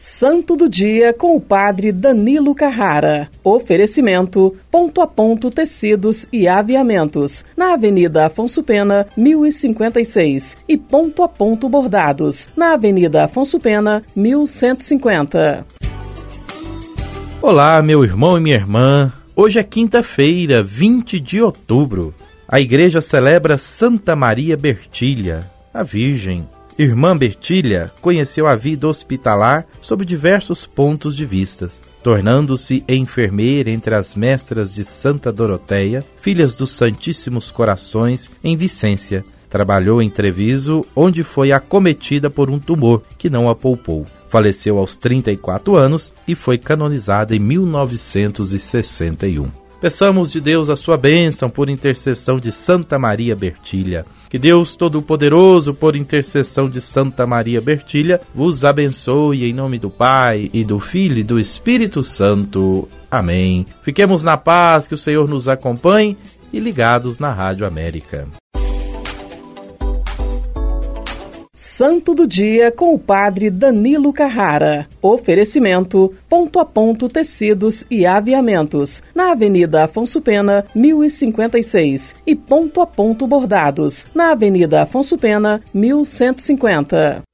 Santo do Dia com o Padre Danilo Carrara. Oferecimento: Ponto a Ponto Tecidos e Aviamentos, na Avenida Afonso Pena, 1056. E Ponto a Ponto Bordados, na Avenida Afonso Pena, 1150. Olá, meu irmão e minha irmã. Hoje é quinta-feira, 20 de outubro. A igreja celebra Santa Maria Bertilha, a Virgem. Irmã Bertilha conheceu a vida hospitalar sob diversos pontos de vista, tornando-se enfermeira entre as mestras de Santa Doroteia, filhas dos Santíssimos Corações, em Vicência. Trabalhou em Treviso, onde foi acometida por um tumor que não a poupou. Faleceu aos 34 anos e foi canonizada em 1961. Peçamos de Deus a sua bênção por intercessão de Santa Maria Bertilha. Que Deus Todo-Poderoso, por intercessão de Santa Maria Bertilha, vos abençoe em nome do Pai e do Filho e do Espírito Santo. Amém. Fiquemos na paz, que o Senhor nos acompanhe e ligados na Rádio América. Santo do Dia com o Padre Danilo Carrara. Oferecimento: Ponto a Ponto Tecidos e Aviamentos, na Avenida Afonso Pena, 1056. E Ponto a Ponto Bordados, na Avenida Afonso Pena, 1150.